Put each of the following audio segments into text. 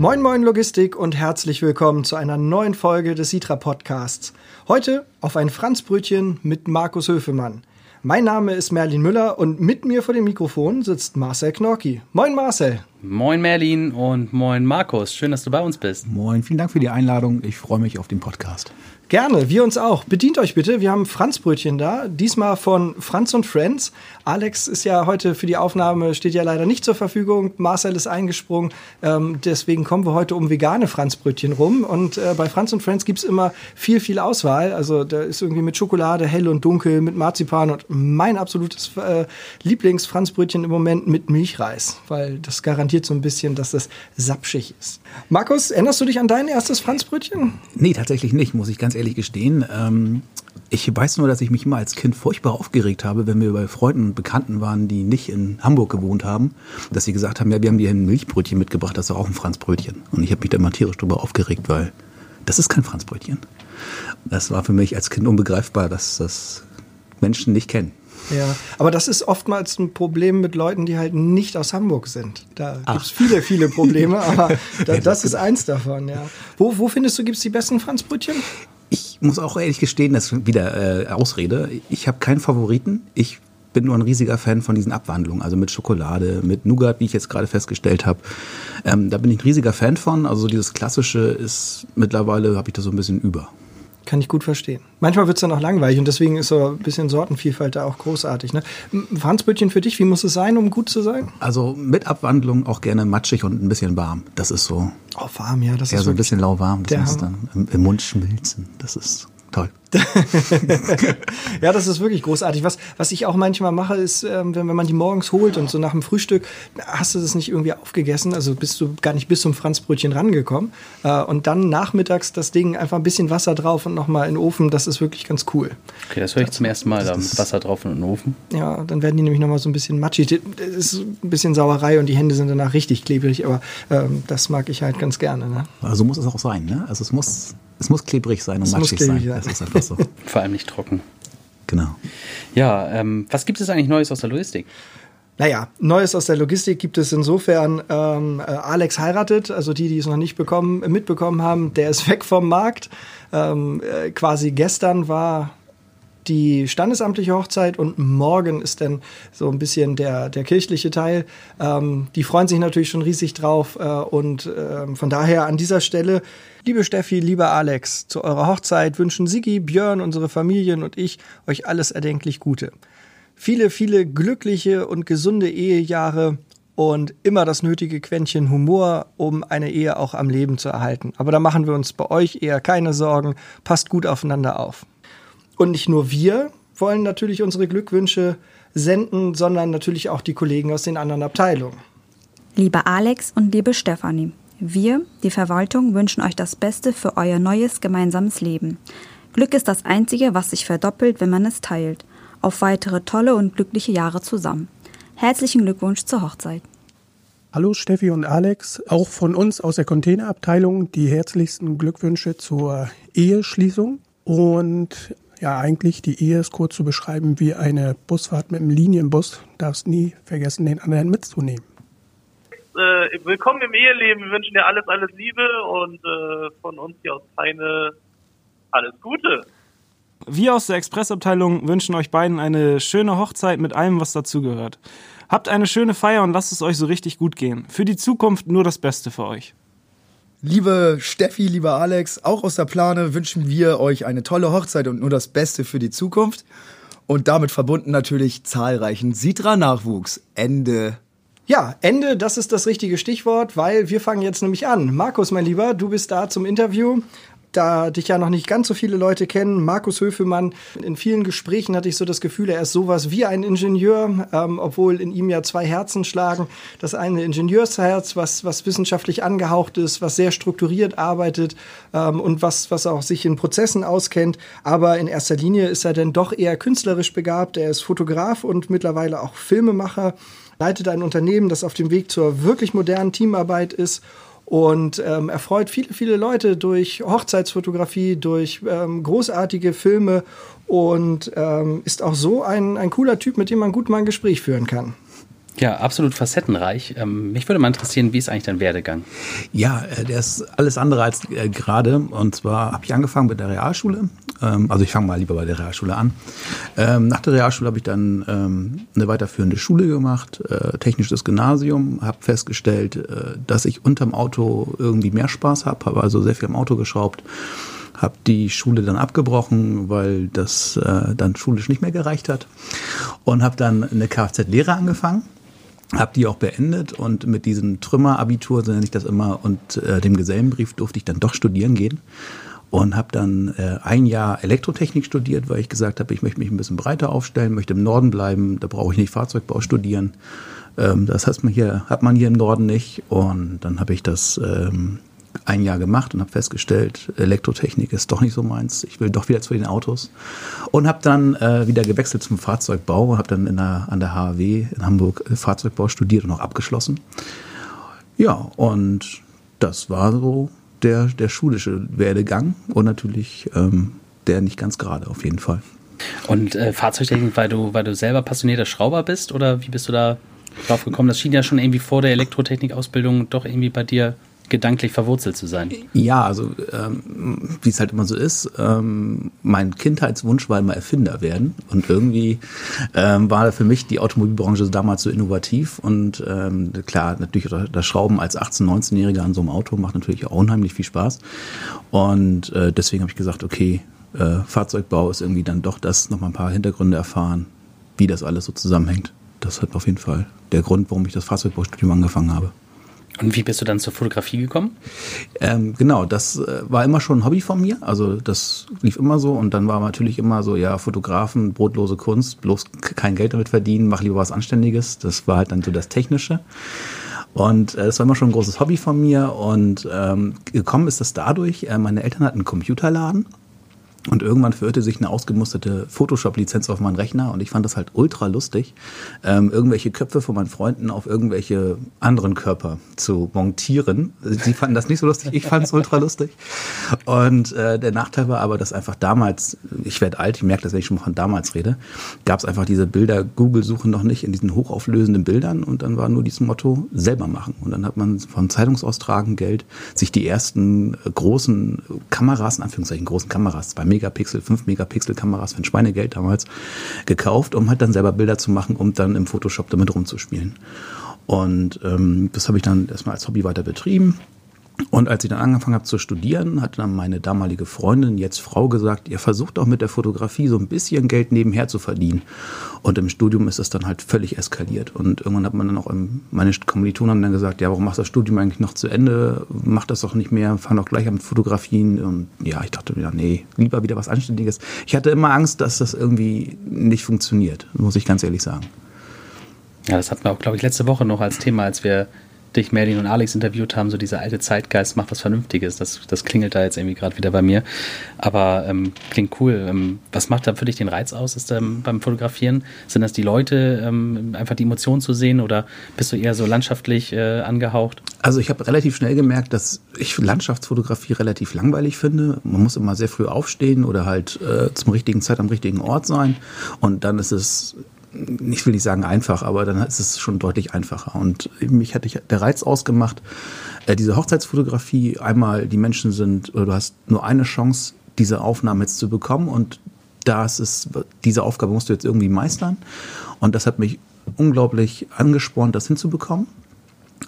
Moin Moin Logistik und herzlich willkommen zu einer neuen Folge des Sitra Podcasts. Heute auf ein Franzbrötchen mit Markus Höfemann. Mein Name ist Merlin Müller und mit mir vor dem Mikrofon sitzt Marcel Knorki. Moin Marcel. Moin Merlin und moin Markus. Schön, dass du bei uns bist. Moin, vielen Dank für die Einladung. Ich freue mich auf den Podcast. Gerne, wir uns auch. Bedient euch bitte. Wir haben Franzbrötchen da, diesmal von Franz und Friends. Alex ist ja heute für die Aufnahme, steht ja leider nicht zur Verfügung. Marcel ist eingesprungen. Ähm, deswegen kommen wir heute um vegane Franzbrötchen rum. Und äh, bei Franz und Friends gibt es immer viel, viel Auswahl. Also da ist irgendwie mit Schokolade, hell und dunkel, mit Marzipan und mein absolutes äh, Lieblings-Franzbrötchen im Moment mit Milchreis, weil das garantiert so ein bisschen, dass das sapschig ist. Markus, erinnerst du dich an dein erstes Franzbrötchen? Nee, tatsächlich nicht, muss ich ganz ehrlich gestehen. Ähm, ich weiß nur, dass ich mich immer als Kind furchtbar aufgeregt habe, wenn wir bei Freunden und Bekannten waren, die nicht in Hamburg gewohnt haben, dass sie gesagt haben, ja, wir haben dir ein Milchbrötchen mitgebracht, das ist auch ein Franzbrötchen. Und ich habe mich da mal tierisch drüber aufgeregt, weil das ist kein Franzbrötchen. Das war für mich als Kind unbegreifbar, dass das Menschen nicht kennen. Ja, aber das ist oftmals ein Problem mit Leuten, die halt nicht aus Hamburg sind. Da gibt es viele, viele Probleme, aber da, das ist eins davon, ja. Wo, wo findest du, gibt es die besten Franzbrötchen? Muss auch ehrlich gestehen, das ist wieder äh, Ausrede. Ich habe keinen Favoriten. Ich bin nur ein riesiger Fan von diesen Abwandlungen, also mit Schokolade, mit Nougat, wie ich jetzt gerade festgestellt habe. Ähm, da bin ich ein riesiger Fan von. Also dieses Klassische ist mittlerweile, habe ich da so ein bisschen über. Kann ich gut verstehen. Manchmal wird es dann auch langweilig und deswegen ist so ein bisschen Sortenvielfalt da auch großartig. Ne? Franzbrötchen für dich, wie muss es sein, um gut zu sein? Also mit Abwandlung auch gerne matschig und ein bisschen warm. Das ist so. Oh, warm, ja. Das ja, ist so ein bisschen lauwarm. Das muss dann im Mund schmilzen. Das ist toll. ja, das ist wirklich großartig. Was, was ich auch manchmal mache, ist, ähm, wenn, wenn man die morgens holt und so nach dem Frühstück, hast du das nicht irgendwie aufgegessen, also bist du gar nicht bis zum Franzbrötchen rangekommen. Äh, und dann nachmittags das Ding einfach ein bisschen Wasser drauf und nochmal in den Ofen, das ist wirklich ganz cool. Okay, das höre ich zum ersten Mal, da mit Wasser drauf und in den Ofen. Ja, dann werden die nämlich nochmal so ein bisschen matschig. Das ist ein bisschen Sauerei und die Hände sind danach richtig klebrig, aber ähm, das mag ich halt ganz gerne. Ne? Also muss es auch sein, ne? Also es muss es muss klebrig sein und es matschig sein. sein. Das ist einfach so. Vor allem nicht trocken. Genau. Ja, ähm, was gibt es eigentlich Neues aus der Logistik? Naja, Neues aus der Logistik gibt es insofern, ähm, äh, Alex heiratet, also die, die es noch nicht bekommen, mitbekommen haben, der ist weg vom Markt. Ähm, äh, quasi gestern war die standesamtliche Hochzeit und morgen ist dann so ein bisschen der, der kirchliche Teil. Ähm, die freuen sich natürlich schon riesig drauf äh, und äh, von daher an dieser Stelle Liebe Steffi, lieber Alex, zu eurer Hochzeit wünschen Sigi, Björn, unsere Familien und ich euch alles erdenklich Gute. Viele, viele glückliche und gesunde Ehejahre und immer das nötige Quäntchen Humor, um eine Ehe auch am Leben zu erhalten. Aber da machen wir uns bei euch eher keine Sorgen. Passt gut aufeinander auf. Und nicht nur wir wollen natürlich unsere Glückwünsche senden, sondern natürlich auch die Kollegen aus den anderen Abteilungen. Lieber Alex und liebe Stefanie, wir, die Verwaltung, wünschen euch das Beste für euer neues gemeinsames Leben. Glück ist das Einzige, was sich verdoppelt, wenn man es teilt. Auf weitere tolle und glückliche Jahre zusammen. Herzlichen Glückwunsch zur Hochzeit. Hallo Steffi und Alex, auch von uns aus der Containerabteilung die herzlichsten Glückwünsche zur Eheschließung. Und ja, eigentlich die Ehe ist kurz zu beschreiben wie eine Busfahrt mit einem Linienbus. Darfst nie vergessen, den anderen mitzunehmen äh, willkommen im Eheleben. Wir wünschen dir alles, alles Liebe und äh, von uns hier aus Peine alles Gute. Wir aus der Expressabteilung wünschen euch beiden eine schöne Hochzeit mit allem, was dazugehört. Habt eine schöne Feier und lasst es euch so richtig gut gehen. Für die Zukunft nur das Beste für euch. Liebe Steffi, lieber Alex, auch aus der Plane wünschen wir euch eine tolle Hochzeit und nur das Beste für die Zukunft. Und damit verbunden natürlich zahlreichen Sitra-Nachwuchs. Ende. Ja, Ende, das ist das richtige Stichwort, weil wir fangen jetzt nämlich an. Markus, mein Lieber, du bist da zum Interview. Da dich ja noch nicht ganz so viele Leute kennen, Markus Höfemann, in vielen Gesprächen hatte ich so das Gefühl, er ist sowas wie ein Ingenieur, ähm, obwohl in ihm ja zwei Herzen schlagen. Das eine Ingenieursherz, was, was wissenschaftlich angehaucht ist, was sehr strukturiert arbeitet ähm, und was, was auch sich in Prozessen auskennt. Aber in erster Linie ist er dann doch eher künstlerisch begabt. Er ist Fotograf und mittlerweile auch Filmemacher leitet ein Unternehmen, das auf dem Weg zur wirklich modernen Teamarbeit ist und ähm, erfreut viele, viele Leute durch Hochzeitsfotografie, durch ähm, großartige Filme und ähm, ist auch so ein, ein cooler Typ, mit dem man gut mal ein Gespräch führen kann. Ja, absolut facettenreich. Ähm, mich würde mal interessieren, wie ist eigentlich dein Werdegang? Ja, äh, der ist alles andere als äh, gerade. Und zwar habe ich angefangen mit der Realschule. Ähm, also ich fange mal lieber bei der Realschule an. Ähm, nach der Realschule habe ich dann eine weiterführende Schule gemacht, äh, technisches Gymnasium, habe festgestellt, dass ich unterm Auto irgendwie mehr Spaß habe, habe also sehr viel am Auto geschraubt habe die Schule dann abgebrochen, weil das äh, dann schulisch nicht mehr gereicht hat und habe dann eine Kfz-Lehre angefangen habe die auch beendet und mit diesem Trümmerabitur, so nenne ich das immer, und äh, dem Gesellenbrief durfte ich dann doch studieren gehen und habe dann äh, ein Jahr Elektrotechnik studiert, weil ich gesagt habe, ich möchte mich ein bisschen breiter aufstellen, möchte im Norden bleiben, da brauche ich nicht Fahrzeugbau studieren. Ähm, das heißt, man hier hat man hier im Norden nicht und dann habe ich das ähm, ein Jahr gemacht und habe festgestellt, Elektrotechnik ist doch nicht so meins. Ich will doch wieder zu den Autos. Und habe dann äh, wieder gewechselt zum Fahrzeugbau habe dann der, an der HAW in Hamburg äh, Fahrzeugbau studiert und auch abgeschlossen. Ja, und das war so der, der schulische Werdegang und natürlich ähm, der nicht ganz gerade auf jeden Fall. Und äh, Fahrzeugtechnik, weil du, weil du selber passionierter Schrauber bist oder wie bist du da drauf gekommen? Das schien ja schon irgendwie vor der Elektrotechnik-Ausbildung doch irgendwie bei dir gedanklich verwurzelt zu sein. Ja, also ähm, wie es halt immer so ist, ähm, mein Kindheitswunsch war immer Erfinder werden und irgendwie ähm, war für mich die Automobilbranche damals so innovativ und ähm, klar, natürlich das Schrauben als 18-, 19-Jähriger an so einem Auto macht natürlich auch unheimlich viel Spaß und äh, deswegen habe ich gesagt, okay, äh, Fahrzeugbau ist irgendwie dann doch das, nochmal ein paar Hintergründe erfahren, wie das alles so zusammenhängt. Das hat auf jeden Fall der Grund, warum ich das Fahrzeugbaustudium angefangen habe. Und wie bist du dann zur Fotografie gekommen? Ähm, genau, das äh, war immer schon ein Hobby von mir. Also das lief immer so und dann war natürlich immer so, ja, Fotografen, brotlose Kunst, bloß kein Geld damit verdienen, mach lieber was Anständiges. Das war halt dann so das Technische. Und äh, war immer schon ein großes Hobby von mir und ähm, gekommen ist das dadurch, äh, meine Eltern hatten einen Computerladen und irgendwann verirrte sich eine ausgemusterte Photoshop-Lizenz auf meinen Rechner und ich fand das halt ultra lustig, ähm, irgendwelche Köpfe von meinen Freunden auf irgendwelche anderen Körper zu montieren. Sie fanden das nicht so lustig, ich fand es ultra lustig. Und äh, der Nachteil war aber, dass einfach damals, ich werde alt, ich merke das, wenn ich schon von damals rede, gab es einfach diese Bilder, Google-Suchen noch nicht in diesen hochauflösenden Bildern und dann war nur dieses Motto, selber machen. Und dann hat man von Zeitungsaustragen Geld, sich die ersten äh, großen Kameras, in Anführungszeichen großen Kameras, zwei Megapixel, 5 Megapixel Kameras für ein Schweinegeld damals gekauft, um halt dann selber Bilder zu machen, um dann im Photoshop damit rumzuspielen. Und ähm, das habe ich dann erstmal als Hobby weiter betrieben. Und als ich dann angefangen habe zu studieren, hat dann meine damalige Freundin, jetzt Frau, gesagt, ihr versucht auch mit der Fotografie so ein bisschen Geld nebenher zu verdienen. Und im Studium ist das dann halt völlig eskaliert. Und irgendwann hat man dann auch, meine Kommilitonen haben dann gesagt, ja, warum machst du das Studium eigentlich noch zu Ende? Mach das doch nicht mehr, fang doch gleich an mit Fotografien. Und ja, ich dachte mir, nee, lieber wieder was Anständiges. Ich hatte immer Angst, dass das irgendwie nicht funktioniert, muss ich ganz ehrlich sagen. Ja, das hatten wir auch, glaube ich, letzte Woche noch als Thema, als wir dich, Merlin und Alex interviewt haben, so dieser alte Zeitgeist macht was Vernünftiges. Das, das klingelt da jetzt irgendwie gerade wieder bei mir. Aber ähm, klingt cool. Ähm, was macht da für dich den Reiz aus ist, ähm, beim Fotografieren? Sind das die Leute, ähm, einfach die Emotionen zu sehen oder bist du eher so landschaftlich äh, angehaucht? Also ich habe relativ schnell gemerkt, dass ich Landschaftsfotografie relativ langweilig finde. Man muss immer sehr früh aufstehen oder halt äh, zum richtigen Zeit am richtigen Ort sein. Und dann ist es ich will nicht sagen einfach, aber dann ist es schon deutlich einfacher. Und mich hatte der Reiz ausgemacht, äh, diese Hochzeitsfotografie, einmal die Menschen sind, du hast nur eine Chance, diese Aufnahmen jetzt zu bekommen und das ist, diese Aufgabe musst du jetzt irgendwie meistern. Und das hat mich unglaublich angespornt, das hinzubekommen.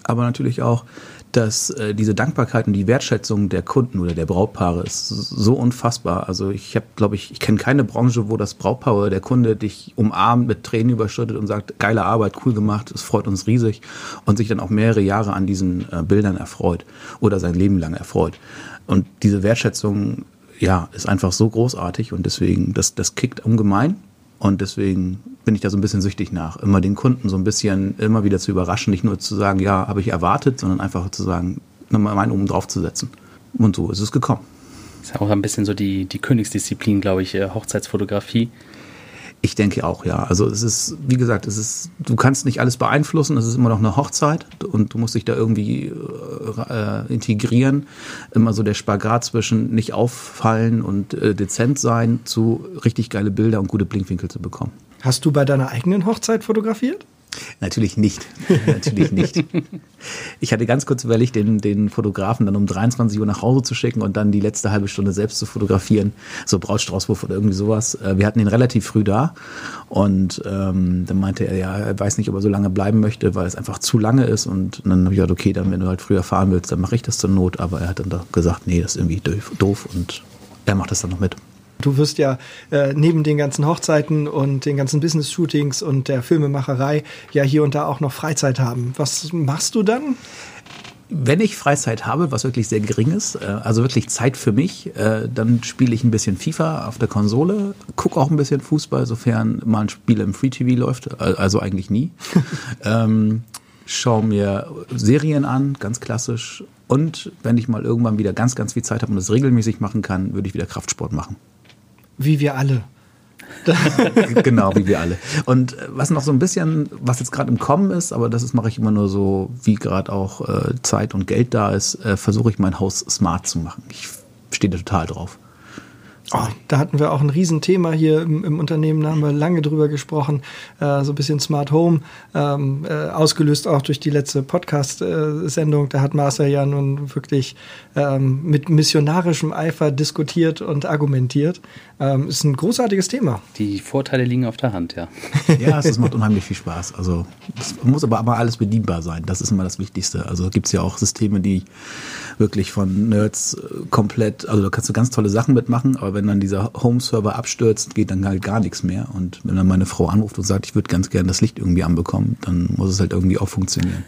Aber natürlich auch dass äh, diese Dankbarkeit und die Wertschätzung der Kunden oder der Brautpaare ist so unfassbar. Also ich habe, glaube ich, ich kenne keine Branche, wo das Brautpaar oder der Kunde dich umarmt, mit Tränen überschüttet und sagt, geile Arbeit, cool gemacht, es freut uns riesig und sich dann auch mehrere Jahre an diesen äh, Bildern erfreut oder sein Leben lang erfreut. Und diese Wertschätzung, ja, ist einfach so großartig und deswegen, das, das kickt ungemein und deswegen bin ich da so ein bisschen süchtig nach, immer den Kunden so ein bisschen immer wieder zu überraschen, nicht nur zu sagen, ja, habe ich erwartet, sondern einfach zu sagen, nochmal meinen oben drauf zu setzen. Und so ist es gekommen. Das ist auch ein bisschen so die, die Königsdisziplin, glaube ich, äh, Hochzeitsfotografie. Ich denke auch, ja. Also es ist, wie gesagt, es ist, du kannst nicht alles beeinflussen, es ist immer noch eine Hochzeit und du musst dich da irgendwie äh, integrieren. Immer so der Spagat zwischen nicht auffallen und äh, dezent sein zu richtig geile Bilder und gute Blinkwinkel zu bekommen. Hast du bei deiner eigenen Hochzeit fotografiert? Natürlich nicht. Natürlich nicht. Ich hatte ganz kurz überlegt, den, den Fotografen dann um 23 Uhr nach Hause zu schicken und dann die letzte halbe Stunde selbst zu fotografieren. So Brautstraußwurf oder irgendwie sowas. Äh, wir hatten ihn relativ früh da und ähm, dann meinte er, ja, er weiß nicht, ob er so lange bleiben möchte, weil es einfach zu lange ist. Und, dann habe ich gesagt, okay, dann wenn du halt früher fahren willst, dann mache ich das zur Not. Aber er hat dann da gesagt, nee, das ist irgendwie doof und er macht das dann noch mit. Du wirst ja äh, neben den ganzen Hochzeiten und den ganzen Business-Shootings und der Filmemacherei ja hier und da auch noch Freizeit haben. Was machst du dann? Wenn ich Freizeit habe, was wirklich sehr gering ist, äh, also wirklich Zeit für mich, äh, dann spiele ich ein bisschen FIFA auf der Konsole, gucke auch ein bisschen Fußball, sofern mal ein Spiel im Free TV läuft, also eigentlich nie. ähm, schaue mir Serien an, ganz klassisch. Und wenn ich mal irgendwann wieder ganz, ganz viel Zeit habe und das regelmäßig machen kann, würde ich wieder Kraftsport machen. Wie wir alle. genau, wie wir alle. Und äh, was noch so ein bisschen, was jetzt gerade im Kommen ist, aber das mache ich immer nur so, wie gerade auch äh, Zeit und Geld da ist, äh, versuche ich mein Haus smart zu machen. Ich stehe da total drauf. Oh, da hatten wir auch ein Riesenthema hier im, im, Unternehmen, da haben wir lange drüber gesprochen, äh, so ein bisschen Smart Home, ähm, äh, ausgelöst auch durch die letzte Podcast-Sendung. da hat Marcel ja nun wirklich ähm, mit missionarischem Eifer diskutiert und argumentiert. Ähm, ist ein großartiges Thema. Die Vorteile liegen auf der Hand, ja. ja, es macht unheimlich viel Spaß. Also es muss aber, aber alles bedienbar sein. Das ist immer das Wichtigste. Also gibt es ja auch Systeme, die wirklich von Nerds äh, komplett, also da kannst du ganz tolle Sachen mitmachen, aber wenn dann dieser Home-Server abstürzt, geht dann halt gar nichts mehr. Und wenn dann meine Frau anruft und sagt, ich würde ganz gerne das Licht irgendwie anbekommen, dann muss es halt irgendwie auch funktionieren.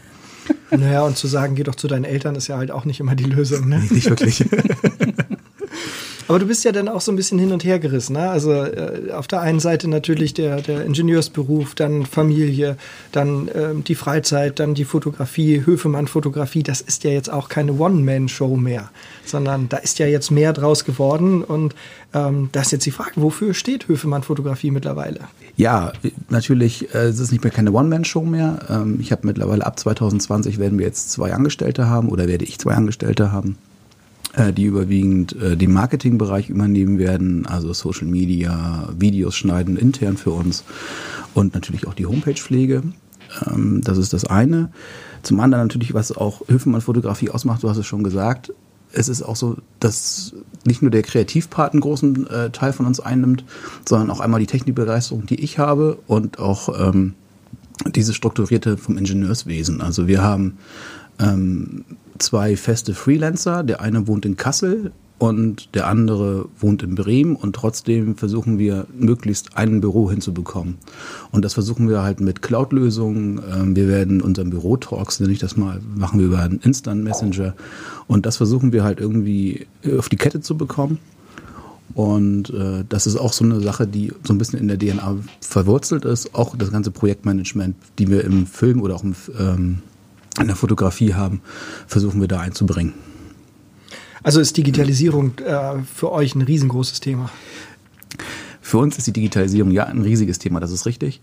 Naja, und zu sagen, geh doch zu deinen Eltern, ist ja halt auch nicht immer die Lösung. Ne? Nee, nicht wirklich. Aber du bist ja dann auch so ein bisschen hin und her gerissen. Ne? Also äh, auf der einen Seite natürlich der, der Ingenieursberuf, dann Familie, dann äh, die Freizeit, dann die Fotografie, Höfemann-Fotografie. Das ist ja jetzt auch keine One-Man-Show mehr, sondern da ist ja jetzt mehr draus geworden. Und ähm, da ist jetzt die Frage, wofür steht Höfemann-Fotografie mittlerweile? Ja, natürlich äh, es ist nicht mehr keine One-Man-Show mehr. Ähm, ich habe mittlerweile ab 2020 werden wir jetzt zwei Angestellte haben oder werde ich zwei Angestellte haben. Äh, die überwiegend äh, den Marketingbereich übernehmen werden, also Social Media, Videos schneiden intern für uns und natürlich auch die Homepage-Pflege. Ähm, das ist das eine. Zum anderen natürlich, was auch Hilfemann-Fotografie ausmacht, du hast es schon gesagt, es ist auch so, dass nicht nur der Kreativpart einen großen äh, Teil von uns einnimmt, sondern auch einmal die Technikbegeisterung, die ich habe und auch ähm, diese strukturierte vom Ingenieurswesen. Also wir haben ähm, zwei feste Freelancer. Der eine wohnt in Kassel und der andere wohnt in Bremen und trotzdem versuchen wir möglichst ein Büro hinzubekommen. Und das versuchen wir halt mit Cloud-Lösungen. Ähm, wir werden unseren Büro-Talks, nenne ich das mal, machen wir über einen Instant-Messenger. Und das versuchen wir halt irgendwie auf die Kette zu bekommen. Und äh, das ist auch so eine Sache, die so ein bisschen in der DNA verwurzelt ist. Auch das ganze Projektmanagement, die wir im Film oder auch im ähm, in der Fotografie haben, versuchen wir da einzubringen. Also ist Digitalisierung äh, für euch ein riesengroßes Thema? Für uns ist die Digitalisierung ja ein riesiges Thema, das ist richtig,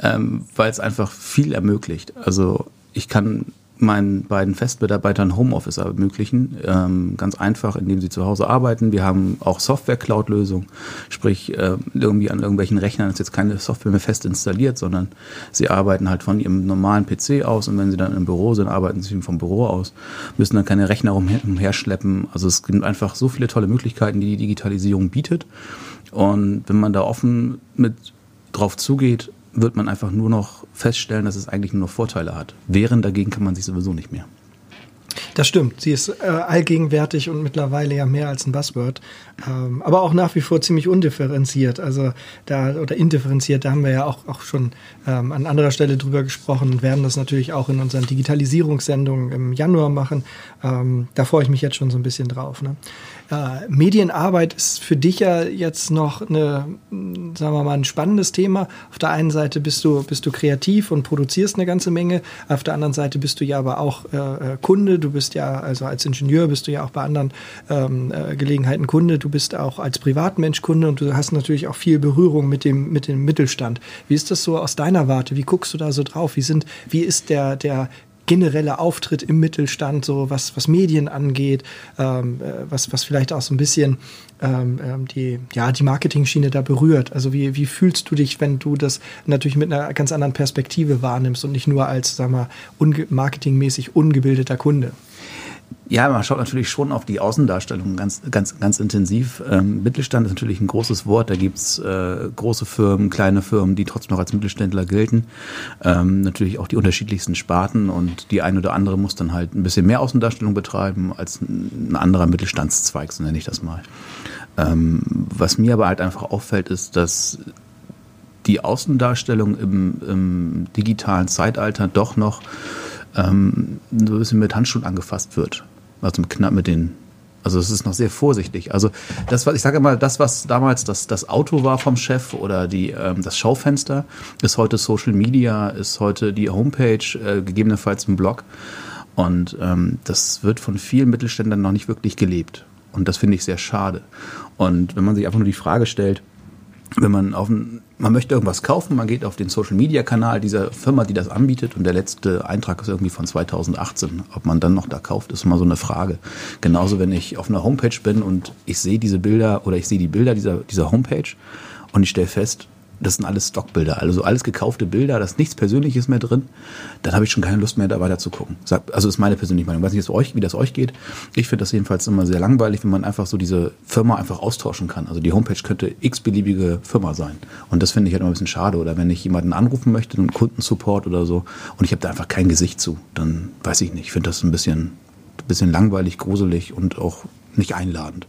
ähm, weil es einfach viel ermöglicht. Also ich kann meinen beiden Festmitarbeitern Homeoffice ermöglichen. Ähm, ganz einfach, indem sie zu Hause arbeiten. Wir haben auch Software-Cloud-Lösungen, sprich äh, irgendwie an irgendwelchen Rechnern ist jetzt keine Software mehr fest installiert, sondern sie arbeiten halt von ihrem normalen PC aus und wenn sie dann im Büro sind, arbeiten sie vom Büro aus, müssen dann keine Rechner umher, umherschleppen. Also es gibt einfach so viele tolle Möglichkeiten, die die Digitalisierung bietet. Und wenn man da offen mit drauf zugeht, wird man einfach nur noch feststellen, dass es eigentlich nur noch Vorteile hat. Wehren dagegen kann man sich sowieso nicht mehr. Das stimmt. Sie ist äh, allgegenwärtig und mittlerweile ja mehr als ein Buzzword. Ähm, aber auch nach wie vor ziemlich undifferenziert. Also da, oder indifferenziert, da haben wir ja auch, auch schon ähm, an anderer Stelle drüber gesprochen und werden das natürlich auch in unseren Digitalisierungssendungen im Januar machen. Ähm, da freue ich mich jetzt schon so ein bisschen drauf. Ne? Äh, Medienarbeit ist für dich ja jetzt noch eine, sagen wir mal, ein spannendes Thema. Auf der einen Seite bist du, bist du kreativ und produzierst eine ganze Menge. Auf der anderen Seite bist du ja aber auch äh, äh, Kunde. Du bist ja, also als Ingenieur bist du ja auch bei anderen ähm, äh, Gelegenheiten Kunde. Du bist auch als Privatmensch Kunde und du hast natürlich auch viel Berührung mit dem, mit dem Mittelstand. Wie ist das so aus deiner Warte? Wie guckst du da so drauf? Wie sind, wie ist der, der generelle Auftritt im Mittelstand, so was, was Medien angeht, ähm, äh, was, was vielleicht auch so ein bisschen ähm, ähm, die, ja, die Marketing-Schiene da berührt. Also wie, wie fühlst du dich, wenn du das natürlich mit einer ganz anderen Perspektive wahrnimmst und nicht nur als, sag mal, unge marketingmäßig ungebildeter Kunde? Ja, man schaut natürlich schon auf die Außendarstellung ganz, ganz, ganz intensiv. Ähm, Mittelstand ist natürlich ein großes Wort. Da gibt's äh, große Firmen, kleine Firmen, die trotzdem noch als Mittelständler gelten. Ähm, natürlich auch die unterschiedlichsten Sparten und die eine oder andere muss dann halt ein bisschen mehr Außendarstellung betreiben als ein anderer Mittelstandszweig, so nenne ich das mal. Ähm, was mir aber halt einfach auffällt, ist, dass die Außendarstellung im, im digitalen Zeitalter doch noch ähm, so ein bisschen mit Handschuhen angefasst wird. Also knapp mit den also es ist noch sehr vorsichtig. Also das, was ich sage immer, das, was damals das, das Auto war vom Chef oder die, ähm, das Schaufenster, ist heute Social Media, ist heute die Homepage, äh, gegebenenfalls ein Blog. Und ähm, das wird von vielen Mittelständlern noch nicht wirklich gelebt. Und das finde ich sehr schade. Und wenn man sich einfach nur die Frage stellt, wenn man auf ein, man möchte irgendwas kaufen, man geht auf den Social Media Kanal dieser Firma, die das anbietet und der letzte Eintrag ist irgendwie von 2018. Ob man dann noch da kauft, ist immer so eine Frage. Genauso, wenn ich auf einer Homepage bin und ich sehe diese Bilder oder ich sehe die Bilder dieser, dieser Homepage und ich stelle fest, das sind alles Stockbilder, also alles gekaufte Bilder, da ist nichts Persönliches mehr drin, dann habe ich schon keine Lust mehr, da weiter zu gucken. Also ist meine persönliche Meinung. Ich weiß nicht, wie das euch geht. Ich finde das jedenfalls immer sehr langweilig, wenn man einfach so diese Firma einfach austauschen kann. Also die Homepage könnte x-beliebige Firma sein. Und das finde ich halt immer ein bisschen schade. Oder wenn ich jemanden anrufen möchte, einen Kundensupport oder so, und ich habe da einfach kein Gesicht zu, dann weiß ich nicht. Ich finde das ein bisschen, ein bisschen langweilig, gruselig und auch nicht einladend.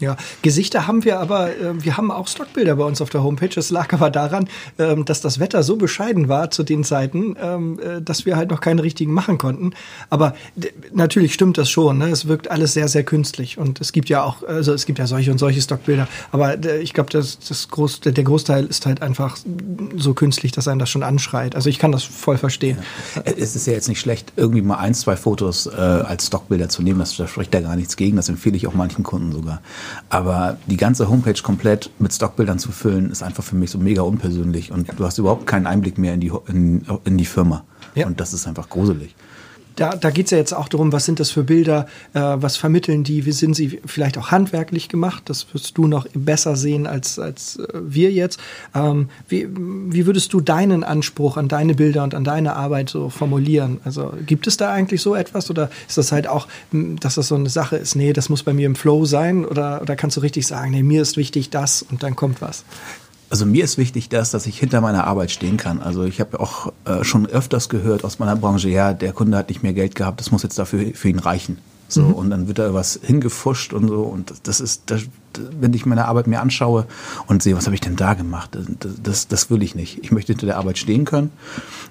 Ja, Gesichter haben wir aber, äh, wir haben auch Stockbilder bei uns auf der Homepage. Das lag aber daran, ähm, dass das Wetter so bescheiden war zu den Zeiten, ähm, äh, dass wir halt noch keine richtigen machen konnten. Aber natürlich stimmt das schon. Ne? Es wirkt alles sehr, sehr künstlich. Und es gibt ja auch, also es gibt ja solche und solche Stockbilder. Aber äh, ich glaube, das, das Groß, der Großteil ist halt einfach so künstlich, dass einen das schon anschreit. Also ich kann das voll verstehen. Ja. Es ist ja jetzt nicht schlecht, irgendwie mal ein, zwei Fotos äh, als Stockbilder zu nehmen. Das, da spricht da gar nichts gegen. Das empfehle ich auch manchen Kunden sogar. Aber die ganze Homepage komplett mit Stockbildern zu füllen, ist einfach für mich so mega unpersönlich und ja. du hast überhaupt keinen Einblick mehr in die, in, in die Firma. Ja. Und das ist einfach gruselig da, da geht es ja jetzt auch darum, was sind das für Bilder, äh, was vermitteln die, wie sind sie vielleicht auch handwerklich gemacht, das wirst du noch besser sehen als, als äh, wir jetzt. Ähm, wie, wie würdest du deinen Anspruch an deine Bilder und an deine Arbeit so formulieren? Also gibt es da eigentlich so etwas oder ist das halt auch, dass das so eine Sache ist, nee, das muss bei mir im Flow sein oder, oder kannst du richtig sagen, nee, mir ist wichtig das und dann kommt was? Also mir ist wichtig, dass, dass ich hinter meiner Arbeit stehen kann. Also ich habe auch äh, schon öfters gehört aus meiner Branche, ja, der Kunde hat nicht mehr Geld gehabt, das muss jetzt dafür für ihn reichen. So, mhm. und dann wird da was hingefuscht und so. Und das ist, das, wenn ich meine Arbeit mir anschaue und sehe, was habe ich denn da gemacht, das, das, das will ich nicht. Ich möchte hinter der Arbeit stehen können.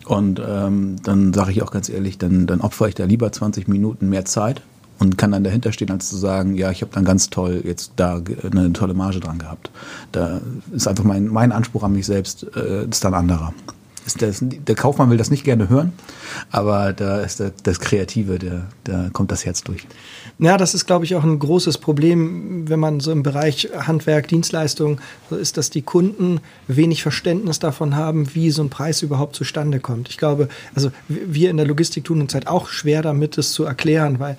Und ähm, dann sage ich auch ganz ehrlich, dann, dann opfere ich da lieber 20 Minuten mehr Zeit und kann dann dahinter stehen, als zu sagen, ja, ich habe dann ganz toll jetzt da eine tolle Marge dran gehabt. Da ist einfach mein, mein Anspruch an mich selbst, äh, ist dann anderer. Ist das, der Kaufmann will das nicht gerne hören, aber da ist der, das Kreative, der, da kommt das Herz durch. Ja, das ist, glaube ich, auch ein großes Problem, wenn man so im Bereich Handwerk, Dienstleistung so ist, dass die Kunden wenig Verständnis davon haben, wie so ein Preis überhaupt zustande kommt. Ich glaube, also wir in der Logistik tun uns halt auch schwer damit, es zu erklären, weil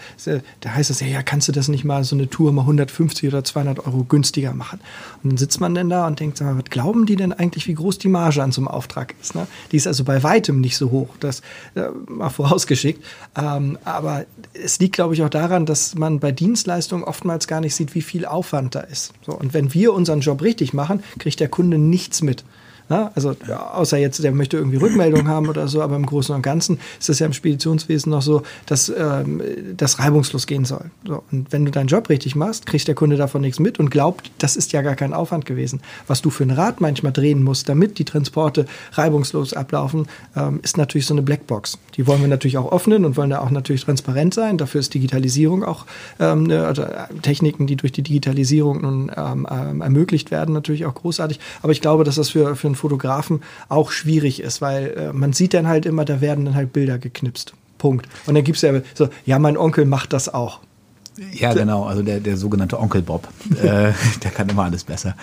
da heißt es ja, ja, kannst du das nicht mal so eine Tour mal 150 oder 200 Euro günstiger machen? Und dann sitzt man denn da und denkt, was glauben die denn eigentlich, wie groß die Marge an so einem Auftrag ist? Ne? Die ist also bei weitem nicht so hoch, das äh, mal vorausgeschickt. Ähm, aber es liegt, glaube ich, auch daran, dass man bei Dienstleistungen oftmals gar nicht sieht, wie viel Aufwand da ist. So, und wenn wir unseren Job richtig machen, kriegt der Kunde nichts mit. Na, also außer jetzt, der möchte irgendwie Rückmeldung haben oder so, aber im Großen und Ganzen ist es ja im Speditionswesen noch so, dass ähm, das reibungslos gehen soll. So, und wenn du deinen Job richtig machst, kriegt der Kunde davon nichts mit und glaubt, das ist ja gar kein Aufwand gewesen. Was du für ein Rad manchmal drehen musst, damit die Transporte reibungslos ablaufen, ähm, ist natürlich so eine Blackbox. Die wollen wir natürlich auch öffnen und wollen da auch natürlich transparent sein. Dafür ist Digitalisierung auch, ähm, ne, also Techniken, die durch die Digitalisierung nun ähm, ähm, ermöglicht werden, natürlich auch großartig. Aber ich glaube, dass das für, für einen Fotografen auch schwierig ist, weil äh, man sieht dann halt immer, da werden dann halt Bilder geknipst. Punkt. Und dann gibt es ja so, ja, mein Onkel macht das auch. Ja, genau, also der, der sogenannte Onkel Bob, äh, der kann immer alles besser.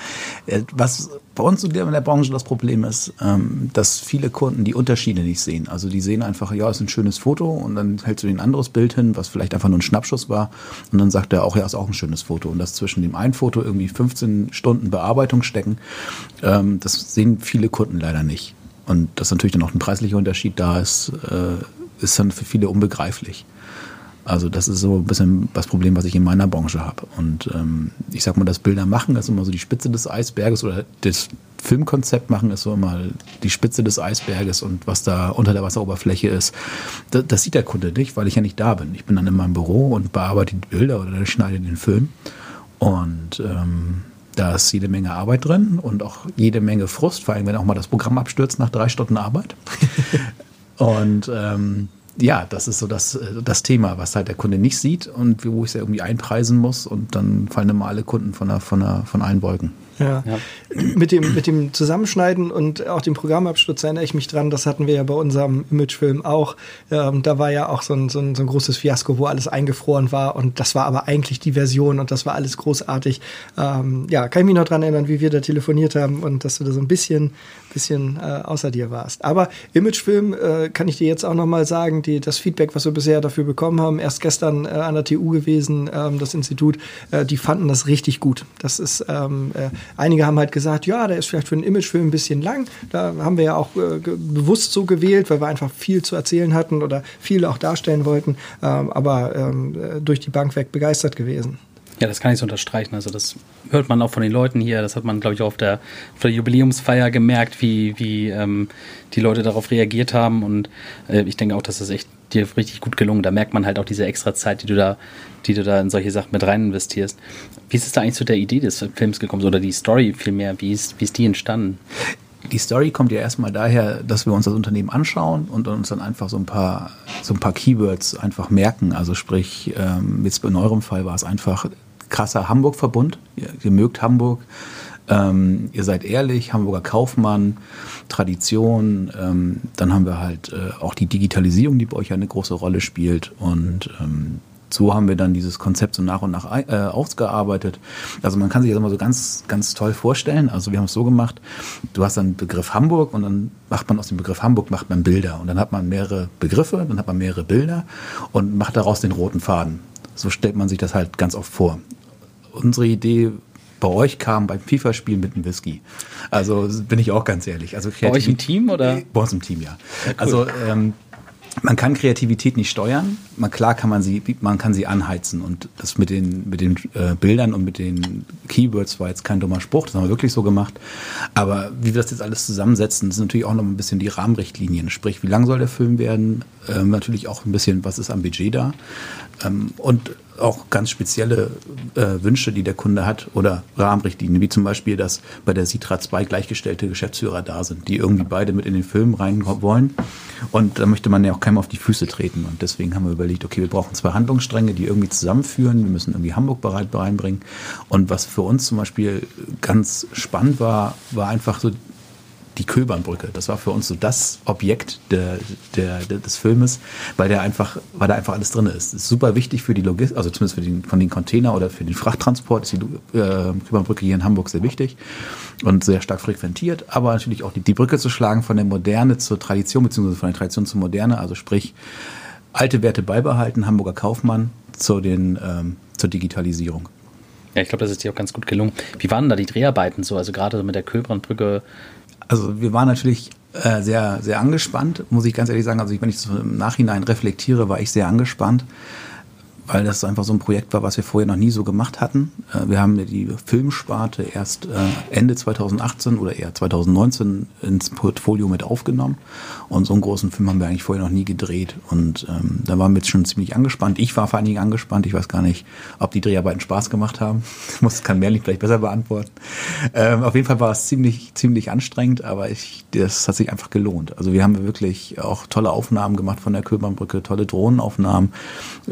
Äh, Was bei uns in der Branche das Problem ist, ähm, dass viele Kunden die Unterschiede nicht sehen. Also die sehen einfach, ja, ist ein schönes Foto und dann hältst du dir ein anderes Bild hin, was vielleicht einfach nur ein Schnappschuss war und dann sagt er auch, ja, ist auch ein schönes Foto. Und dass zwischen dem einen Foto irgendwie 15 Stunden Bearbeitung stecken, ähm, das sehen viele Kunden leider nicht. Und dass natürlich dann auch ein preislicher Unterschied da ist, äh, ist dann für viele unbegreiflich. Also das ist so ein bisschen das Problem, was ich in meiner Branche habe. Und ähm, ich sag mal, das Bilder machen ist immer so die Spitze des Eisberges oder das Filmkonzept machen ist so immer die Spitze des Eisberges und was da unter der Wasseroberfläche ist, das, das sieht der Kunde nicht, weil ich ja nicht da bin. Ich bin dann in meinem Büro und bearbeite die Bilder oder schneide den Film. Und ähm, da ist jede Menge Arbeit drin und auch jede Menge Frust, vor allem wenn auch mal das Programm abstürzt nach drei Stunden Arbeit. und ähm, ja, das ist so das, äh, das Thema, was halt der Kunde nicht sieht und wo ich es ja irgendwie einpreisen muss und dann fallen immer alle Kunden von, der, von, der, von allen Wolken. Ja. Mit, dem, mit dem Zusammenschneiden und auch dem Programmabsturz erinnere ich mich dran, das hatten wir ja bei unserem Imagefilm auch. Ähm, da war ja auch so ein, so, ein, so ein großes Fiasko, wo alles eingefroren war und das war aber eigentlich die Version und das war alles großartig. Ähm, ja, kann ich mich noch dran erinnern, wie wir da telefoniert haben und dass du da so ein bisschen, bisschen äh, außer dir warst. Aber Imagefilm äh, kann ich dir jetzt auch noch mal sagen, die, das Feedback, was wir bisher dafür bekommen haben, erst gestern äh, an der TU gewesen, ähm, das Institut, äh, die fanden das richtig gut. Das ist ähm, äh, Einige haben halt gesagt, ja, der ist vielleicht für einen Imagefilm ein bisschen lang. Da haben wir ja auch äh, bewusst so gewählt, weil wir einfach viel zu erzählen hatten oder viel auch darstellen wollten. Ähm, aber ähm, durch die Bank weg begeistert gewesen. Ja, das kann ich so unterstreichen. Also das hört man auch von den Leuten hier. Das hat man, glaube ich, auch auf der, auf der Jubiläumsfeier gemerkt, wie, wie ähm, die Leute darauf reagiert haben. Und äh, ich denke auch, dass das echt dir richtig gut gelungen. Da merkt man halt auch diese extra Zeit, die du da, die du da in solche Sachen mit rein investierst. Wie ist es da eigentlich zu der Idee des Films gekommen oder die Story vielmehr? Wie ist, wie ist die entstanden? Die Story kommt ja erstmal daher, dass wir uns das Unternehmen anschauen und uns dann einfach so ein paar, so ein paar Keywords einfach merken. Also sprich, ähm, jetzt in eurem Fall war es einfach krasser Hamburg-Verbund. Ihr, ihr mögt Hamburg. Ähm, ihr seid ehrlich, Hamburger Kaufmann, Tradition. Ähm, dann haben wir halt äh, auch die Digitalisierung, die bei euch eine große Rolle spielt. Und ähm, so haben wir dann dieses Konzept so nach und nach äh, ausgearbeitet. Also man kann sich das immer so ganz, ganz toll vorstellen. Also wir haben es so gemacht, du hast einen Begriff Hamburg und dann macht man aus dem Begriff Hamburg macht man Bilder. Und dann hat man mehrere Begriffe, dann hat man mehrere Bilder und macht daraus den roten Faden. So stellt man sich das halt ganz oft vor. Unsere Idee bei euch kam beim FIFA-Spielen mit einem Whisky. Also bin ich auch ganz ehrlich. Also bei euch im Team oder? Bei uns im Team, ja. ja cool. Also ähm, man kann Kreativität nicht steuern. Man, klar kann man sie, man kann sie anheizen. Und das mit den, mit den äh, Bildern und mit den Keywords war jetzt kein dummer Spruch. Das haben wir wirklich so gemacht. Aber wie wir das jetzt alles zusammensetzen, sind natürlich auch noch ein bisschen die Rahmenrichtlinien. Sprich, wie lang soll der Film werden? Ähm, natürlich auch ein bisschen, was ist am Budget da? Ähm, und auch ganz spezielle äh, Wünsche, die der Kunde hat oder Rahmenrichtlinien, wie zum Beispiel, dass bei der Sitra zwei gleichgestellte Geschäftsführer da sind, die irgendwie beide mit in den Film rein wollen. Und da möchte man ja auch keinem auf die Füße treten. Und deswegen haben wir überlegt, okay, wir brauchen zwei Handlungsstränge, die irgendwie zusammenführen. Wir müssen irgendwie Hamburg bereit reinbringen. Und was für uns zum Beispiel ganz spannend war, war einfach so die Köbernbrücke. Das war für uns so das Objekt der, der, des Filmes, weil der einfach, weil da einfach alles drin ist. Ist super wichtig für die Logistik, also zumindest für den, von den Container oder für den Frachttransport ist die äh, Köbernbrücke hier in Hamburg sehr wichtig und sehr stark frequentiert, aber natürlich auch die, die Brücke zu schlagen von der Moderne zur Tradition, beziehungsweise von der Tradition zur Moderne, also sprich alte Werte beibehalten, Hamburger Kaufmann zu den, ähm, zur Digitalisierung. Ja, ich glaube, das ist dir auch ganz gut gelungen. Wie waren da die Dreharbeiten so? Also gerade mit der Köbrandbrücke also wir waren natürlich äh, sehr, sehr angespannt, muss ich ganz ehrlich sagen. Also wenn ich so im Nachhinein reflektiere, war ich sehr angespannt weil das einfach so ein Projekt war, was wir vorher noch nie so gemacht hatten. Äh, wir haben die Filmsparte erst äh, Ende 2018 oder eher 2019 ins Portfolio mit aufgenommen. Und so einen großen Film haben wir eigentlich vorher noch nie gedreht. Und ähm, da waren wir jetzt schon ziemlich angespannt. Ich war vor allen Dingen angespannt. Ich weiß gar nicht, ob die Dreharbeiten Spaß gemacht haben. Muss, kann Merlin vielleicht besser beantworten. Ähm, auf jeden Fall war es ziemlich, ziemlich anstrengend, aber ich, das hat sich einfach gelohnt. Also wir haben wirklich auch tolle Aufnahmen gemacht von der Köbernbrücke, tolle Drohnenaufnahmen.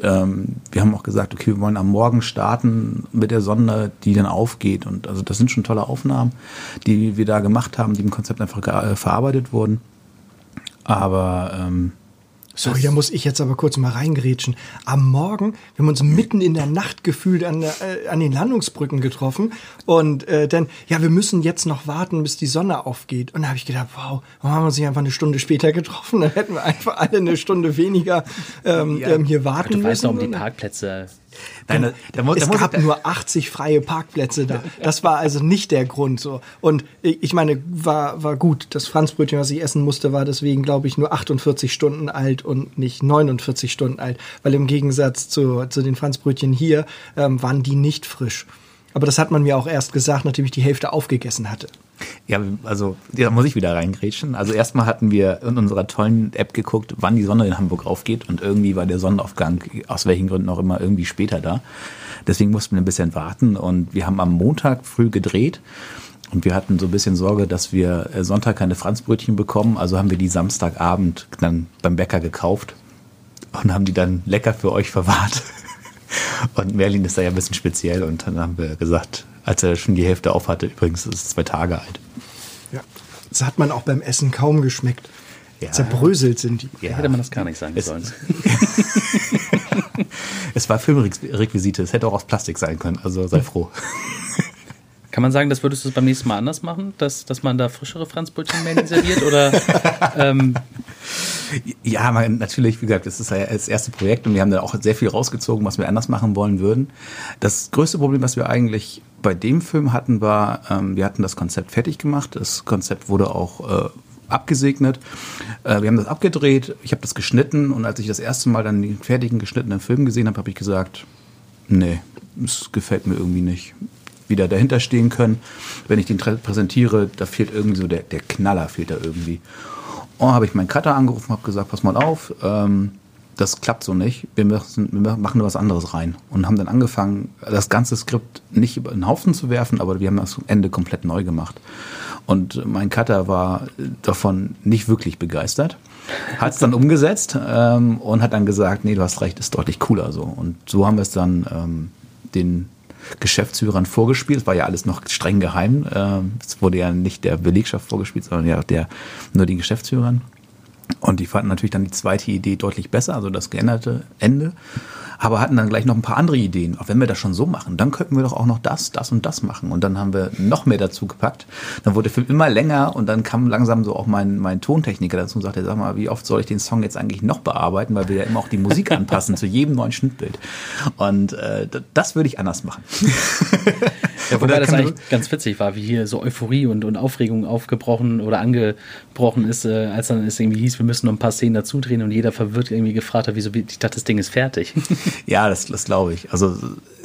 Ähm, wir haben auch gesagt, okay, wir wollen am Morgen starten mit der Sonde, die dann aufgeht. Und also das sind schon tolle Aufnahmen, die wir da gemacht haben, die im Konzept einfach äh, verarbeitet wurden. Aber ähm, Sorry, da muss ich jetzt aber kurz mal reingrätschen. Am Morgen, wir haben uns mitten in der Nacht gefühlt an, der, äh, an den Landungsbrücken getroffen und äh, dann, ja, wir müssen jetzt noch warten, bis die Sonne aufgeht. Und da habe ich gedacht, wow, warum haben wir uns nicht einfach eine Stunde später getroffen? Dann hätten wir einfach alle eine Stunde weniger ähm, Ja. ähm, hier warten Du müssen. weißt doch um die Parkplätze. Nein, da, da, muss- es da gab nur 80 freie Parkplätze da. Das war also nicht der Grund so. Und ich meine, war, war gut. Das Franzbrötchen, was ich essen musste, war deswegen, glaube ich, nur 48 Stunden alt und nicht 49 Stunden alt. Weil im Gegensatz zu, zu den Franzbrötchen hier ähm, waren die nicht frisch. Aber das hat man mir auch erst gesagt, nachdem ich die Hälfte aufgegessen hatte. Ja, also da muss ich wieder reingrätschen. Also erstmal hatten wir in unserer tollen App geguckt, wann die Sonne in Hamburg aufgeht und irgendwie war der Sonnenaufgang aus welchen Gründen auch immer irgendwie später da. Deswegen mussten wir ein bisschen warten und wir haben am Montag früh gedreht und wir hatten so ein bisschen Sorge, dass wir äh, Sonntag keine Franzbrötchen bekommen, also haben wir die Samstagabend dann beim Bäcker gekauft und haben die dann lecker für euch verwahrt. Und Merlin ist da ja ein bisschen speziell und dann haben wir gesagt, als er schon die Hälfte auf hatte, übrigens ist es zwei Tage alt. Ja. Das hat man auch beim Essen kaum geschmeckt. Ja. Zerbröselt sind die. Ja. Hätte man das gar nicht sagen Es- sollen. Es war Filmrequisite, es hätte auch aus Plastik sein können, also sei froh. Kann man sagen, das würdest du beim nächsten Mal anders machen, dass, dass man da frischere Franzbrötchen mehr serviert? Oder ähm, Ja, man, natürlich, wie gesagt, das ist das erste Projekt und wir haben da auch sehr viel rausgezogen, was wir anders machen wollen würden. Das größte Problem, was wir eigentlich bei dem Film hatten, war, ähm, wir hatten das Konzept fertig gemacht. Das Konzept wurde auch äh, abgesegnet. Äh, wir haben das abgedreht, ich habe das geschnitten und als ich das erste Mal dann den fertigen geschnittenen Film gesehen habe, habe ich gesagt, nee, es gefällt mir irgendwie nicht. Wieder dahinter stehen können. Wenn ich den präsentiere, da fehlt irgendwie so der, der Knaller, fehlt da irgendwie. Und habe ich meinen Cutter angerufen, habe gesagt, pass mal auf, ähm, das klappt so nicht. Wir, müssen, wir machen da was anderes rein. Und haben dann angefangen, das ganze Skript nicht über den Haufen zu werfen, aber wir haben das am Ende komplett neu gemacht. Und mein Cutter war davon nicht wirklich begeistert. Hat es dann umgesetzt ähm, und hat dann gesagt, nee, du hast recht, ist deutlich cooler so. Und so haben wir es dann ähm, den Geschäftsführern vorgespielt. Es war ja alles noch streng geheim. Ähm, Es wurde ja nicht der Belegschaft vorgespielt, sondern ja der, nur den Geschäftsführern. Und die fanden natürlich dann die zweite Idee deutlich besser, also das geänderte Ende. Aber hatten dann gleich noch ein paar andere Ideen. Auch wenn wir das schon so machen, dann könnten wir doch auch noch das, das und das machen. Und dann haben wir noch mehr dazu gepackt. Dann wurde der Film immer länger und dann kam langsam so auch mein, mein Tontechniker dazu und sagte, sag mal, wie oft soll ich den Song jetzt eigentlich noch bearbeiten, weil wir ja immer auch die Musik anpassen zu jedem neuen Schnittbild. Und äh, das würde ich anders machen. Ja, wobei das eigentlich ganz witzig war, wie hier so Euphorie und, und Aufregung aufgebrochen oder angebrochen ist, äh, als dann es irgendwie hieß, wir müssen noch ein paar Szenen dazu drehen und jeder verwirrt irgendwie gefragt hat, wieso, ich dachte, das Ding ist fertig. Ja, das, das glaube ich. Also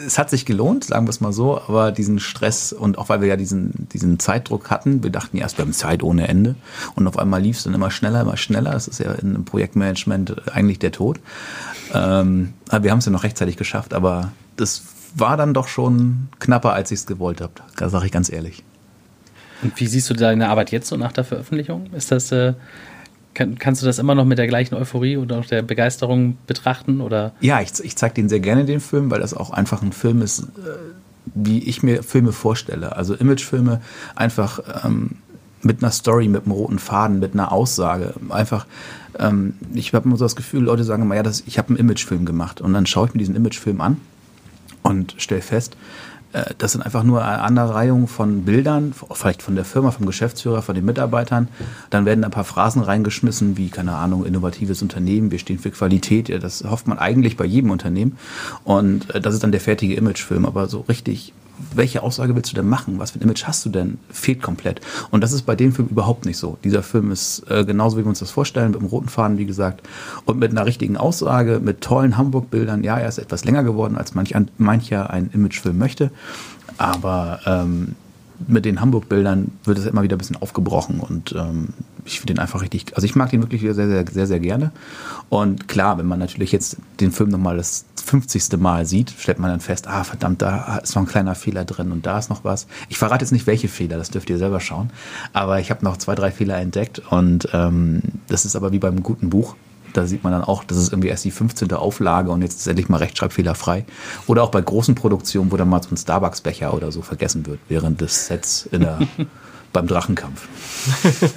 es hat sich gelohnt, sagen wir es mal so, aber diesen Stress und auch weil wir ja diesen, diesen Zeitdruck hatten, wir dachten erst, wir haben Zeit ohne Ende und auf einmal lief es dann immer schneller, immer schneller. Das ist ja einem Projektmanagement eigentlich der Tod. Ähm, wir haben es ja noch rechtzeitig geschafft, aber das war dann doch schon knapper, als ich es gewollt habe. Da sage ich ganz ehrlich. Und wie siehst du deine Arbeit jetzt so nach der Veröffentlichung? Ist das, äh, kann, kannst du das immer noch mit der gleichen Euphorie oder auch der Begeisterung betrachten? Oder Ja, ich, ich zeige den sehr gerne, den Film, weil das auch einfach ein Film ist, äh, wie ich mir Filme vorstelle. Also Imagefilme einfach ähm, mit einer Story, mit einem roten Faden, mit einer Aussage. Einfach, ähm, ich habe immer so das Gefühl, Leute sagen immer, ja, das, ich habe einen Imagefilm gemacht. Und dann schaue ich mir diesen Imagefilm an und stelle fest, das sind einfach nur eine Aneinanderreihung von Bildern, vielleicht von der Firma, vom Geschäftsführer, von den Mitarbeitern. Dann werden ein paar Phrasen reingeschmissen, wie, keine Ahnung, innovatives Unternehmen, wir stehen für Qualität. Das hofft man eigentlich bei jedem Unternehmen. Und äh, das ist dann der fertige Imagefilm. Aber so richtig, welche Aussage willst du denn machen? Was für ein Image hast du denn? Fehlt komplett. Und das ist bei dem Film überhaupt nicht so. Dieser Film ist äh, genauso, wie wir uns das vorstellen, mit dem roten Faden, wie gesagt, und mit einer richtigen Aussage, mit tollen Hamburg-Bildern. Ja, er ist etwas länger geworden, als manch, an- mancher ein Imagefilm möchte. Aber ähm, mit den Hamburg-Bildern wird es immer wieder ein bisschen aufgebrochen und ähm, ich finde den einfach richtig, also ich mag den wirklich sehr, sehr, sehr, sehr gerne. Und klar, wenn man natürlich jetzt den Film nochmal das 50. Mal sieht, stellt man dann fest, ah verdammt, da ist noch ein kleiner Fehler drin und da ist noch was. Ich verrate jetzt nicht, welche Fehler, das dürft ihr selber schauen, aber ich habe noch zwei, drei Fehler entdeckt und ähm, das ist aber wie beim guten Buch. Da sieht man dann auch, das ist irgendwie erst die 15. Auflage und jetzt ist endlich mal rechtschreibfehlerfrei. Oder auch bei großen Produktionen, wo dann mal so ein Starbucks-Becher oder so vergessen wird, während des Sets in der, beim Drachenkampf.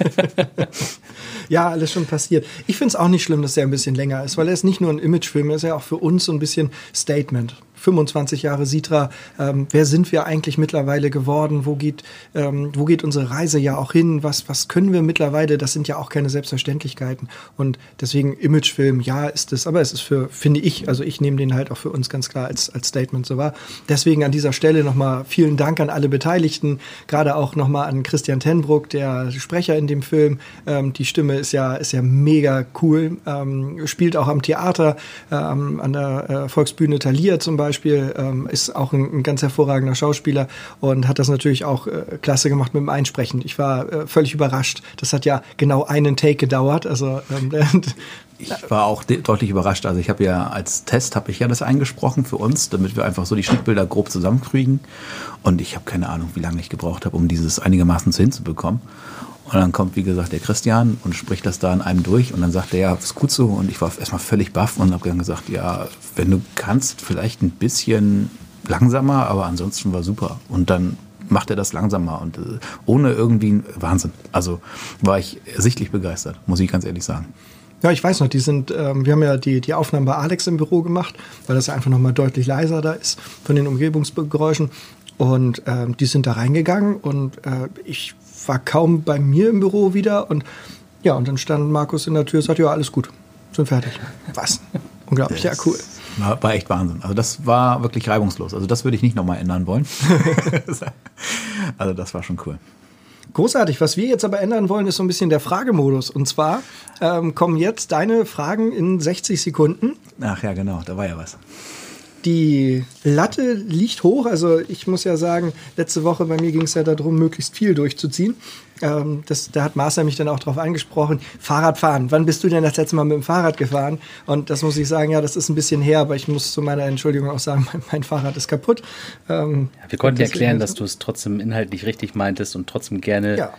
Ja, alles schon passiert. Ich finde es auch nicht schlimm, dass der ein bisschen länger ist, weil er ist nicht nur ein Imagefilm, er ist ja auch für uns so ein bisschen Statement. 25 Jahre Sitra, ähm, wer sind wir eigentlich mittlerweile geworden? Wo geht, ähm, wo geht unsere Reise ja auch hin? Was, was können wir mittlerweile? Das sind ja auch keine Selbstverständlichkeiten. Und deswegen Imagefilm, ja, ist es, aber es ist für, finde ich, also ich nehme den halt auch für uns ganz klar als, als Statement so wahr. Deswegen an dieser Stelle nochmal vielen Dank an alle Beteiligten, gerade auch nochmal an Christian Tenbruck, der Sprecher in dem Film. Ähm, die Stimme ist ja, ist ja mega cool, ähm, spielt auch am Theater, ähm, an der äh, Volksbühne Thalia zum Beispiel, ähm, ist auch ein, ein ganz hervorragender Schauspieler und hat das natürlich auch äh, klasse gemacht mit dem Einsprechen. Ich war äh, völlig überrascht. Das hat ja genau einen Take gedauert. Also ähm, Ich war auch de- deutlich überrascht. Also ich habe ja als Test habe ich ja das eingesprochen für uns, damit wir einfach so die Schnittbilder grob zusammenkriegen. Und ich habe keine Ahnung, wie lange ich gebraucht habe, um dieses einigermaßen so hinzubekommen. Und dann kommt, wie gesagt, der Christian und spricht das da an einem durch und dann sagt er, ja, ist gut so. Und ich war erstmal völlig baff und habe dann gesagt, ja, wenn du kannst, vielleicht ein bisschen langsamer, aber ansonsten war super. Und dann macht er das langsamer und äh, ohne irgendwie Wahnsinn. Also war ich sichtlich begeistert, muss ich ganz ehrlich sagen. Ja, ich weiß noch, die sind, ähm, wir haben ja die, die Aufnahmen bei Alex im Büro gemacht, weil das einfach nochmal deutlich leiser da ist von den Umgebungsgeräuschen. Und ähm, die sind da reingegangen und äh, ich war kaum bei mir im Büro wieder und ja, und dann stand Markus in der Tür und sagte, ja, alles gut, sind fertig. Was? Unglaublich, ja, cool. War, war echt Wahnsinn. Also das war wirklich reibungslos. Also das würde ich nicht nochmal ändern wollen. also das war schon cool. Großartig. Was wir jetzt aber ändern wollen, ist so ein bisschen der Fragemodus. Und zwar ähm, kommen jetzt deine Fragen in 60 Sekunden. Ach ja, genau, da war ja was. Die Latte liegt hoch. Also ich muss ja sagen, letzte Woche bei mir ging es ja darum, möglichst viel durchzuziehen. Ähm, das, da hat Marcel mich dann auch drauf angesprochen. Fahrradfahren. Wann bist du denn das letzte Mal mit dem Fahrrad gefahren? Und das muss ich sagen, ja, das ist ein bisschen her, aber ich muss zu meiner Entschuldigung auch sagen, mein, mein Fahrrad ist kaputt. Ähm, Wir konnten deswegen- erklären, dass du es trotzdem inhaltlich richtig meintest und trotzdem gerne Ja.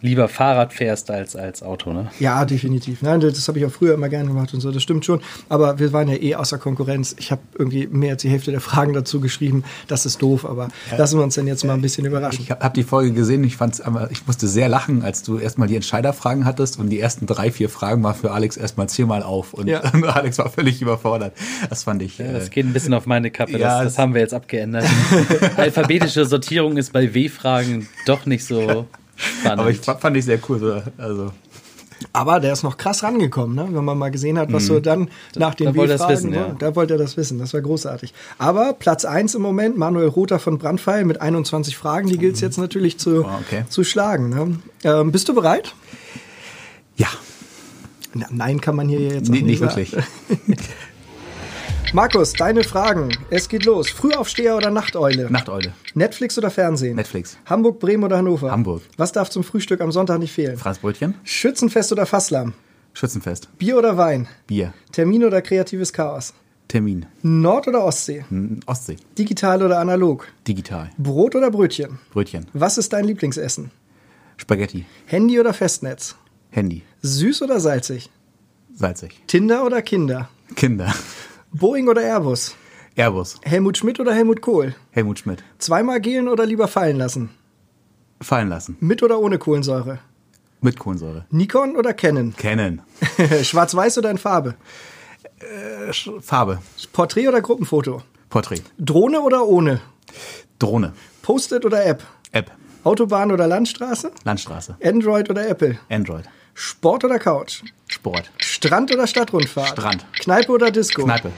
Lieber Fahrrad fährst als, als Auto, ne? Ja, definitiv. Nein, das habe ich auch früher immer gerne gemacht und so, das stimmt schon. Aber wir waren ja eh außer Konkurrenz. Ich habe irgendwie mehr als die Hälfte der Fragen dazu geschrieben. Das ist doof, aber lassen wir uns dann jetzt mal ein bisschen überraschen. Ich habe hab die Folge gesehen, ich fand's aber, ich musste sehr lachen, als du erstmal die Entscheiderfragen hattest und die ersten drei, vier Fragen war für Alex erstmal zehnmal auf und Ja. Alex war völlig überfordert. Das fand ich. Ja, das äh, geht ein bisschen auf meine Kappe. Ja, das, das haben wir jetzt abgeändert. Alphabetische Sortierung ist bei W-Fragen doch nicht so spannend. aber ich fa- fand ich sehr cool. So, also Aber der ist noch krass rangekommen, ne? wenn man mal gesehen hat, was so dann nach den Mhm. da wollte er das W-Fragen wissen, war. ja. Da wollte er das wissen. Das war großartig. Aber Platz 1 im Moment, Manuel Rother von Brandpfeil mit 21 Fragen. Die gilt es jetzt natürlich zu, Oh, okay. zu schlagen. Ne? Ähm, bist du bereit? ja, Na, nein, kann man hier jetzt auch nee, nicht sagen. wirklich. Markus, deine Fragen. Es geht los. Frühaufsteher oder Nachteule? Nachteule. Netflix oder Fernsehen? Netflix. Hamburg, Bremen oder Hannover? Hamburg. Was darf zum Frühstück am Sonntag nicht fehlen? Franzbrötchen, Schützenfest oder Fasslamm? Schützenfest, Bier oder Wein? Bier, Termin oder kreatives Chaos? Termin, Nord- oder Ostsee? Ostsee, Digital oder analog? digital, Brot oder Brötchen? Brötchen, Was ist dein Lieblingsessen? Spaghetti, Handy oder Festnetz? Handy, Süß oder salzig? salzig, Tinder oder Kinder? Kinder, Boeing oder Airbus? Airbus, Helmut Schmidt oder Helmut Kohl? Helmut Schmidt. Zweimal gehen oder lieber fallen lassen? Fallen lassen. Mit oder ohne Kohlensäure? Mit Kohlensäure. Nikon oder Canon? Canon. Schwarz-Weiß oder in Farbe? Äh, Farbe. Porträt oder Gruppenfoto? Porträt. Drohne oder ohne? Drohne. Post-it oder App? App. Autobahn oder Landstraße? Landstraße. Android oder Apple? Android. Sport oder Couch? Sport. Strand oder Stadtrundfahrt? Strand. Kneipe oder Disco? Kneipe.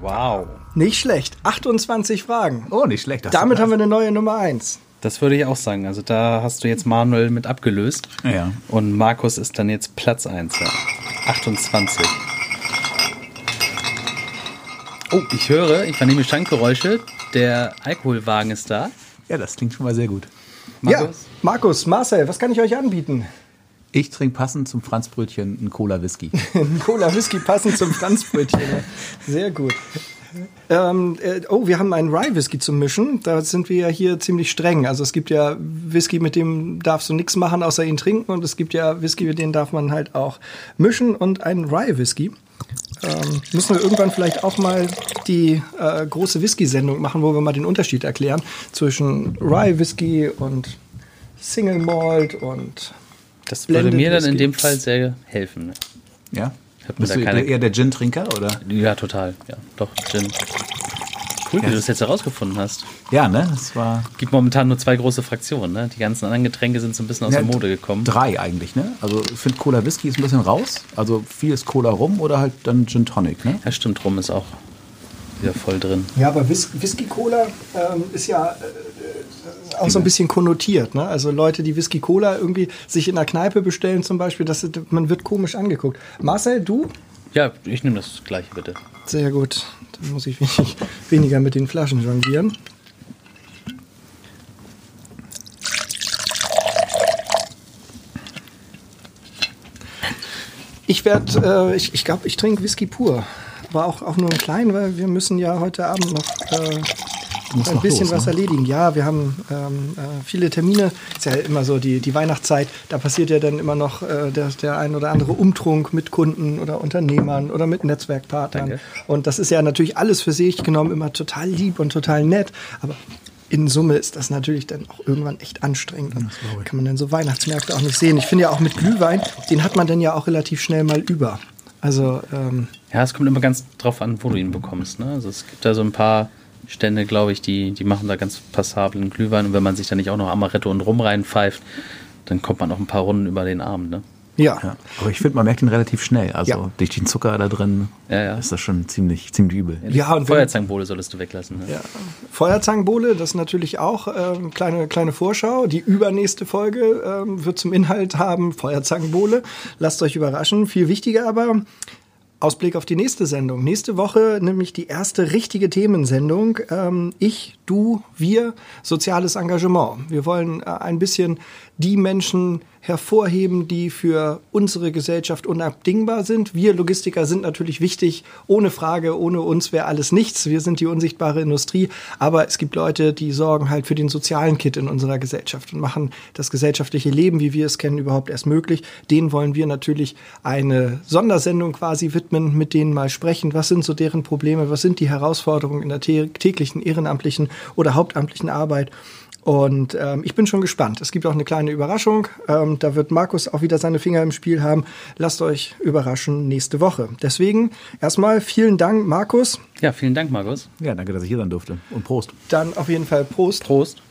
wow. Nicht schlecht. 28 Fragen. Oh, nicht schlecht. Das Damit haben wir eine neue Nummer 1. Das würde ich auch sagen. Also da hast du jetzt Manuel mit abgelöst. Ja. Und Markus ist dann jetzt Platz 1. Ja. 28. Oh, ich höre, ich vernehme Schankgeräusche. Der Alkoholwagen ist da. Ja, das klingt schon mal sehr gut. Ja, Markus? Markus, Marcel, was kann ich euch anbieten? Ich trinke passend zum Franzbrötchen einen Cola-Whisky. Ein Cola Whisky passend zum Franzbrötchen. Sehr gut. Ähm, äh, oh, wir haben einen Rye Whisky zum Mischen. Da sind wir ja hier ziemlich streng. Also es gibt ja Whisky, mit dem darfst du nichts machen, außer ihn trinken. Und es gibt ja Whisky, mit dem darf man halt auch mischen. Und einen Rye Whisky. Ähm, müssen wir irgendwann vielleicht auch mal die äh, große Whisky-Sendung machen, wo wir mal den Unterschied erklären zwischen Rye Whisky und Single Malt und Das würde Blended mir dann in dem Fall sehr helfen. Ne? Ja? Ich hab mir Bist da du keine- eher der Gin-Trinker, oder? Ja, total. Ja, doch, Gin. Cool, wie Ja. du das jetzt herausgefunden hast. Ja, ne? Das war Gibt momentan nur zwei große Fraktionen. Ne? Die ganzen anderen Getränke sind so ein bisschen aus Ja, der Mode gekommen. drei eigentlich, ne? Also ich finde Cola Whisky ist ein bisschen raus. Also viel ist Cola rum oder halt dann Gin Tonic, ne? Ja, stimmt, rum ist auch wieder voll drin. Ja, aber Whis Whisky Cola ähm, ist ja äh, auch so ein bisschen konnotiert. Ne? Also Leute, die Whisky Cola irgendwie sich in der Kneipe bestellen zum Beispiel, das, man wird komisch angeguckt. Marcel, du? Ja, ich nehme das gleiche bitte. Sehr gut. Dann muss ich wenig, weniger mit den Flaschen jonglieren. Ich werde, äh, ich, ich glaube, ich trinke Whisky pur. Aber auch, auch nur einen kleinen, weil wir müssen ja heute Abend noch äh, ein noch bisschen los, was ne? erledigen. Ja, wir haben ähm, äh, viele Termine. Ist ja immer so die, die Weihnachtszeit. Da passiert ja dann immer noch äh, der, der ein oder andere Umtrunk mit Kunden oder Unternehmern oder mit Netzwerkpartnern. Danke. Und das ist ja natürlich alles für sich genommen immer total lieb und total nett. Aber in Summe ist das natürlich dann auch irgendwann echt anstrengend. Und kann man dann so Weihnachtsmärkte auch nicht sehen. Ich finde ja auch mit Glühwein, den hat man dann ja auch relativ schnell mal über. Also ähm, Ja, es kommt immer ganz drauf an, wo du ihn bekommst. Ne? Also es gibt da so ein paar Stände, glaube ich, die, die machen da ganz passablen Glühwein. Und wenn man sich da nicht auch noch Amaretto und Rum reinpfeift, dann kommt man noch ein paar Runden über den Abend. Ne? Ja. Ja. Aber ich finde, man merkt ihn relativ schnell. Also Ja. durch den Zucker da drin Ja, ja. ist das schon ziemlich, ziemlich übel. Ja, und Feuerzangenbowle solltest du weglassen. Ne? Ja. Feuerzangenbowle, das ist natürlich auch ähm, kleine kleine Vorschau. Die übernächste Folge ähm, wird zum Inhalt haben Feuerzangenbowle. Lasst euch überraschen. Viel wichtiger aber Ausblick auf die nächste Sendung. Nächste Woche nämlich die erste richtige Themensendung. Ähm, ich, du, wir, soziales Engagement. Wir wollen äh, ein bisschen die Menschen hervorheben, die für unsere Gesellschaft unabdingbar sind. Wir Logistiker sind natürlich wichtig, ohne Frage, ohne uns wäre alles nichts. Wir sind die unsichtbare Industrie, aber es gibt Leute, die sorgen halt für den sozialen Kit in unserer Gesellschaft und machen das gesellschaftliche Leben, wie wir es kennen, überhaupt erst möglich. Denen wollen wir natürlich eine Sondersendung quasi widmen, mit denen mal sprechen, was sind so deren Probleme, was sind die Herausforderungen in der tä- täglichen ehrenamtlichen oder hauptamtlichen Arbeit. Und ähm, ich bin schon gespannt. Es gibt auch eine kleine Überraschung. Ähm, da wird Markus auch wieder seine Finger im Spiel haben. Lasst euch überraschen nächste Woche. Deswegen erstmal vielen Dank, Markus. Ja, vielen Dank, Markus. Ja, danke, dass ich hier sein durfte. Und Prost. Dann auf jeden Fall Prost. Prost.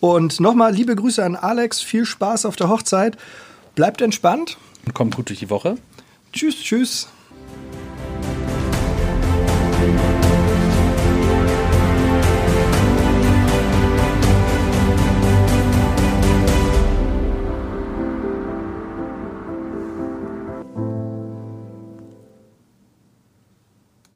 Und nochmal liebe Grüße an Alex. Viel Spaß auf der Hochzeit. Bleibt entspannt. Und kommt gut durch die Woche. Tschüss, tschüss.